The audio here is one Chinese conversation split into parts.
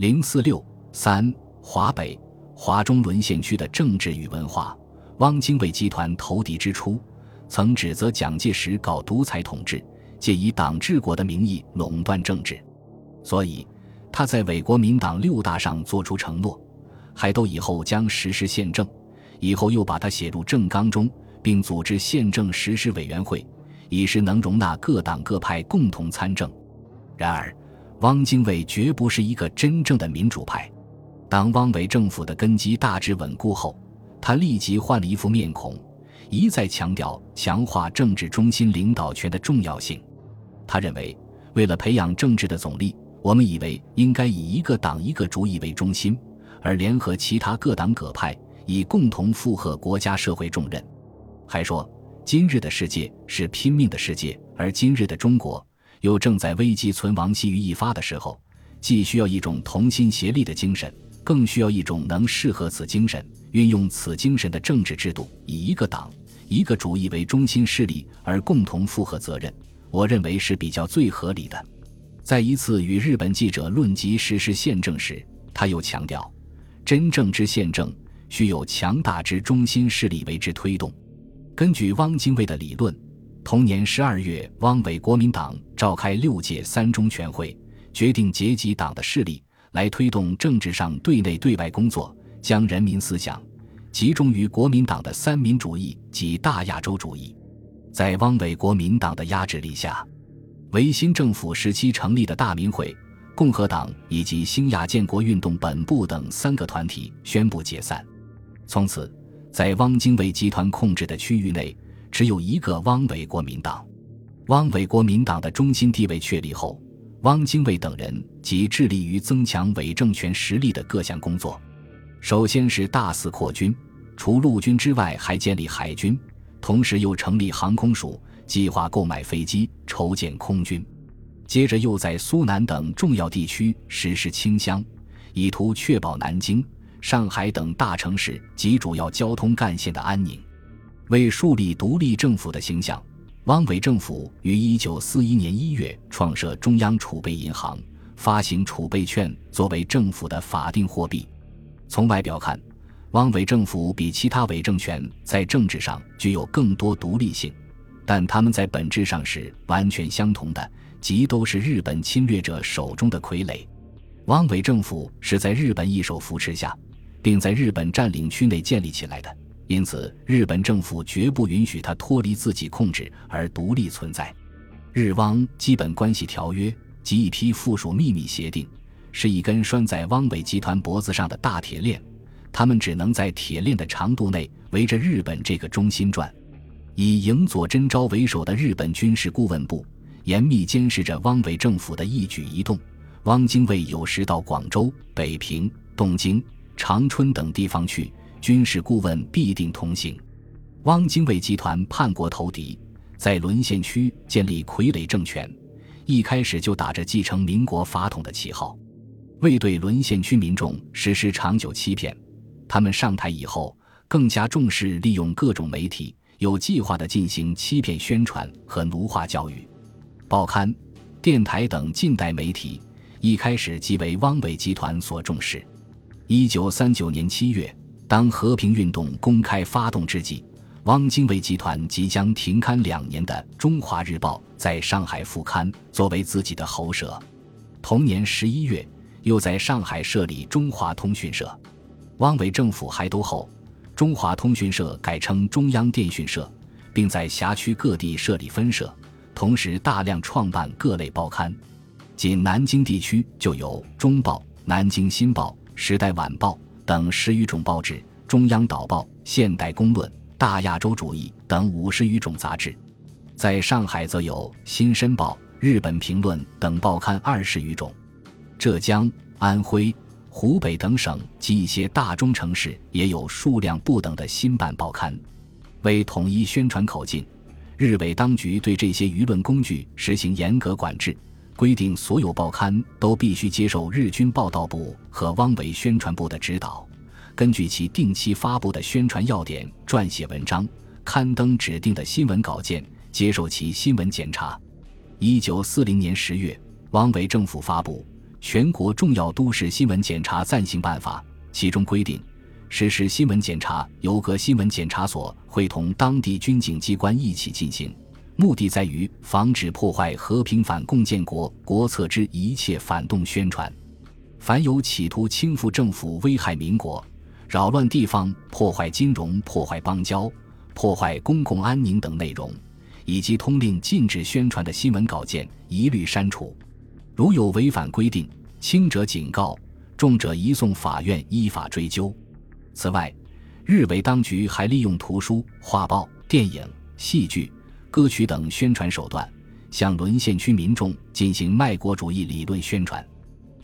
零四六三华北、华中沦陷区的政治与文化。汪精卫集团投敌之初，曾指责蒋介石搞独裁统治，借以党治国的名义垄断政治，所以他在伪国民党六大上作出承诺，还都以后将实施宪政，以后又把它写入政纲中，并组织宪政实施委员会，以使能容纳各党各派共同参政。然而，汪精卫绝不是一个真正的民主派。当汪伪政府的根基大致稳固后，他立即换了一副面孔，一再强调强化政治中心领导权的重要性。他认为，为了培养政治的总力，我们以为应该以一个党一个主义为中心，而联合其他各党各派，以共同负荷国家社会重任。还说，今日的世界是拼命的世界，而今日的中国又正在危机存亡、机于一发的时候，既需要一种同心协力的精神，更需要一种能适合此精神。运用此精神的政治制度，以一个党、一个主义为中心势力而共同负荷责任，我认为是比较最合理的。在一次与日本记者论及实施宪政时，他又强调，真正之宪政需有强大之中心势力为之推动。根据汪精卫的理论，同年十二月，汪伪国民党召开六届三中全会，决定结集党的势力来推动政治上对内对外工作。将人民思想集中于国民党的三民主义及大亚洲主义，在汪伪国民党的压制力下，维新政府时期成立的大民会、共和党以及新亚建国运动本部等三个团体宣布解散。从此，在汪精卫集团控制的区域内，只有一个汪伪国民党。汪伪国民党的中心地位确立后，汪精卫等人即致力于增强伪政权实力的各项工作。首先是大肆扩军，除陆军之外，还建立海军，同时又成立航空署，计划购买飞机，筹建空军。接着又在苏南等重要地区实施清乡，以图确保南京、上海等大城市及主要交通干线的安宁。为树立独立政府的形象，汪伪政府于1941年1月创设中央储备银行，发行储备券作为政府的法定货币。从外表看，汪伪政府比其他伪政权在政治上具有更多独立性，但他们在本质上是完全相同的，即都是日本侵略者手中的傀儡。汪伪政府是在日本一手扶持下，并在日本占领区内建立起来的，因此日本政府绝不允许它脱离自己控制而独立存在。日汪基本关系条约及一批附属秘密协定。是一根拴在汪伪集团脖子上的大铁链，他们只能在铁链的长度内围着日本这个中心转。以营佐真昭为首的日本军事顾问部严密监视着汪伪政府的一举一动。汪精卫有时到广州、北平、东京、长春等地方去，军事顾问必定同行。汪精卫集团叛国投敌，在沦陷区建立傀儡政权，一开始就打着继承民国法统的旗号。为对沦陷区民众实施长久欺骗，他们上台以后更加重视利用各种媒体，有计划地进行欺骗宣传和奴化教育。报刊、电台等近代媒体一开始即为汪伪集团所重视。一九三九年七月，当和平运动公开发动之际，汪精卫集团即将停刊两年的《中华日报》在上海复刊，作为自己的喉舌。同年十一月。又在上海设立中华通讯社，汪伪政府还都后，中华通讯社改称中央电讯社，并在辖区各地设立分社，同时大量创办各类报刊。仅南京地区就有《中报》《南京新报》《时代晚报》等十余种报纸，《中央导报》《现代公论》《大亚洲主义》等五十余种杂志。在上海则有《新申报》《日本评论》等报刊二十余种。浙江、安徽、湖北等省及一些大中城市也有数量不等的新办报刊。为统一宣传口径，日伪当局对这些舆论工具实行严格管制，规定所有报刊都必须接受日军报道部和汪伪宣传部的指导，根据其定期发布的宣传要点撰写文章，刊登指定的新闻稿件，接受其新闻检查。一九四零年十月，汪伪政府发布。全国重要都市新闻检查暂行办法》，其中规定，实施新闻检查由各新闻检查所会同当地军警机关一起进行，目的在于防止破坏和平反共建国国策之一切反动宣传。凡有企图倾覆政府、危害民国、扰乱地方、破坏金融、破坏邦交、破坏公共安宁等内容。以及通令禁止宣传的新闻稿件一律删除，如有违反规定，轻者警告，重者移送法院依法追究。此外，日伪当局还利用图书、画报、电影、戏剧、歌曲等宣传手段，向沦陷区民众进行卖国主义理论宣传。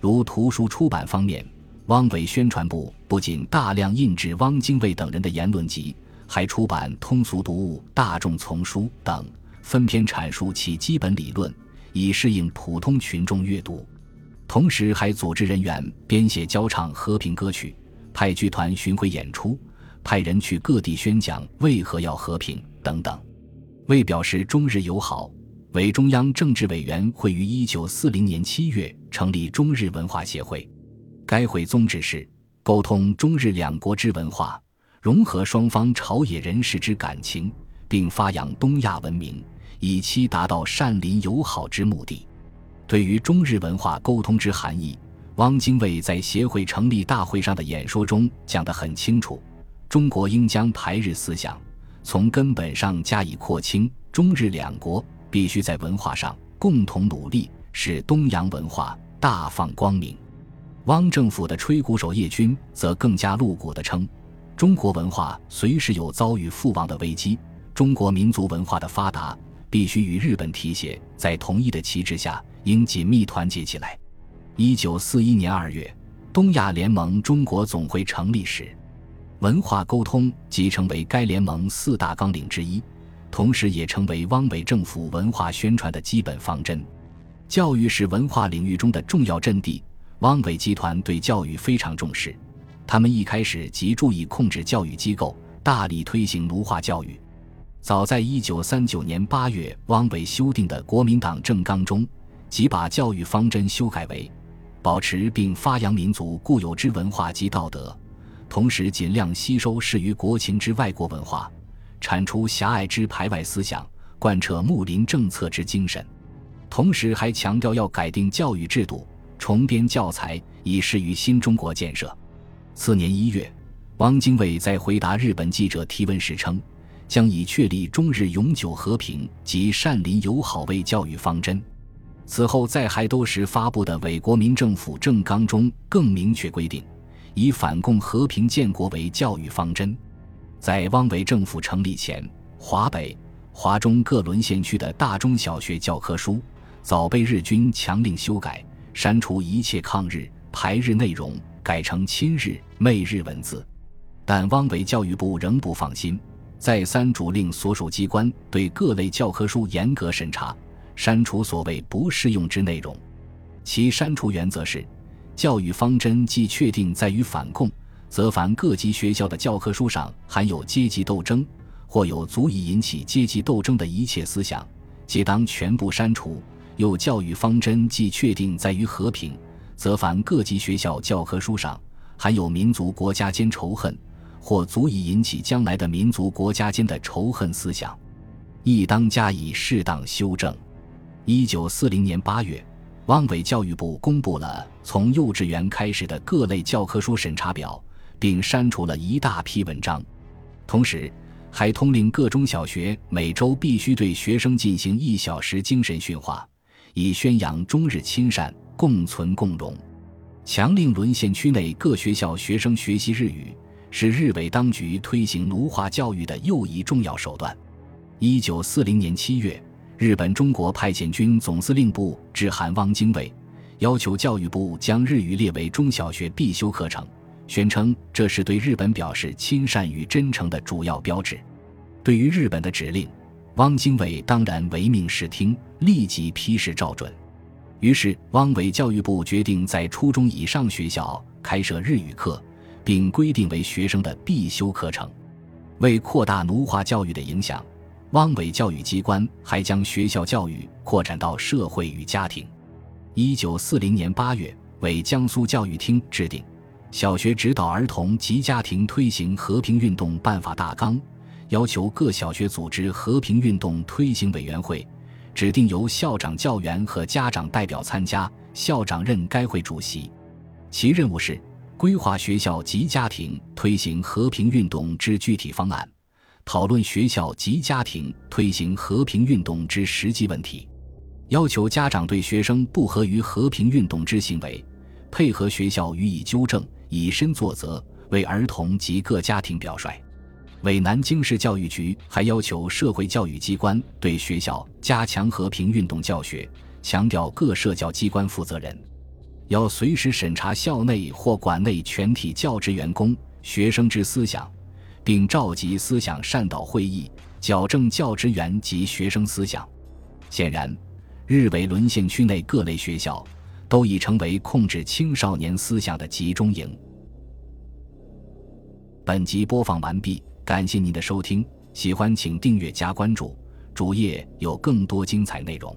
如图书出版方面，汪伪宣传部不仅大量印制汪精卫等人的言论集。还出版通俗读物、大众丛书等，分篇阐述其基本理论，以适应普通群众阅读。同时，还组织人员编写教唱和平歌曲，派剧团巡回演出，派人去各地宣讲为何要和平等等。为表示中日友好，委中央政治委员会于一九四零年七月成立中日文化协会。该会宗旨是沟通中日两国之文化。融合双方朝野人士之感情，并发扬东亚文明，以期达到善邻友好之目的。对于中日文化沟通之含义，汪精卫在协会成立大会上的演说中讲得很清楚：中国应将排日思想从根本上加以廓清，中日两国必须在文化上共同努力，使东洋文化大放光明。汪政府的吹鼓手叶军则更加露骨地称。中国文化随时有遭遇覆亡的危机。中国民族文化的发达，必须与日本提携，在同一的旗帜下，应紧密团结起来。一九四一年二月，东亚联盟中国总会成立时，文化沟通即成为该联盟四大纲领之一，同时也成为汪伪政府文化宣传的基本方针。教育是文化领域中的重要阵地，汪伪集团对教育非常重视。他们一开始即注意控制教育机构，大力推行奴化教育。早在一九三九年八月，汪伪修订的国民党政纲中，即把教育方针修改为保持并发扬民族固有之文化及道德，同时尽量吸收适于国情之外国文化，铲除狭隘之排外思想，贯彻睦邻政策之精神。同时还强调要改定教育制度，重编教材，以适于新中国建设。次年一月，汪精卫在回答日本记者提问时称，将以确立中日永久和平及善邻友好为教育方针。此后在海斗时发布的伪国民政府政纲中更明确规定，以反共和平建国为教育方针。在汪伪政府成立前，华北、华中各沦陷区的大中小学教科书早被日军强令修改，删除一切抗日、排日内容。改成亲日、媚日文字，但汪伪教育部仍不放心，再三主令所属机关对各类教科书严格审查，删除所谓不适用之内容。其删除原则是：教育方针既确定在于反共，则凡各级学校的教科书上含有阶级斗争或有足以引起阶级斗争的一切思想，皆当全部删除。又教育方针既确定在于和平。则凡各级学校教科书上含有民族国家间仇恨，或足以引起将来的民族国家间的仇恨思想，亦当加以适当修正。一九四零年八月，汪伪教育部公布了从幼稚园开始的各类教科书审查表，并删除了一大批文章，同时还通令各中小学每周必须对学生进行一小时精神训话，以宣扬中日亲善。共存共荣，强令沦陷区内各学校学生学习日语，是日伪当局推行奴化教育的又一重要手段。一九四零年七月，日本中国派遣军总司令部致函汪精卫，要求教育部将日语列为中小学必修课程，宣称这是对日本表示亲善与真诚的主要标志。对于日本的指令，汪精卫当然唯命是听，立即批示照准。于是，汪伪教育部决定在初中以上学校开设日语课，并规定为学生的必修课程。为扩大奴化教育的影响，汪伪教育机关还将学校教育扩展到社会与家庭。一九四零年八月，为江苏教育厅制定《小学指导儿童及家庭推行和平运动办法大纲》，要求各小学组织和平运动推行委员会，指定由校长、教员和家长代表参加，校长任该会主席。其任务是规划学校及家庭推行和平运动之具体方案，讨论学校及家庭推行和平运动之实际问题。要求家长对学生不合于和平运动之行为，配合学校予以纠正，以身作则，为儿童及各家庭表率。为南京市教育局还要求社会教育机关对学校加强和平运动教学，强调各社教机关负责人要随时审查校内或馆内全体教职员工、学生之思想，并召集思想善导会议，矫正教职员及学生思想。显然。日伪沦陷区内各类学校，都已成为控制青少年思想的集中营。本集播放完毕，感谢您的收听，喜欢请订阅加关注，主页有更多精彩内容。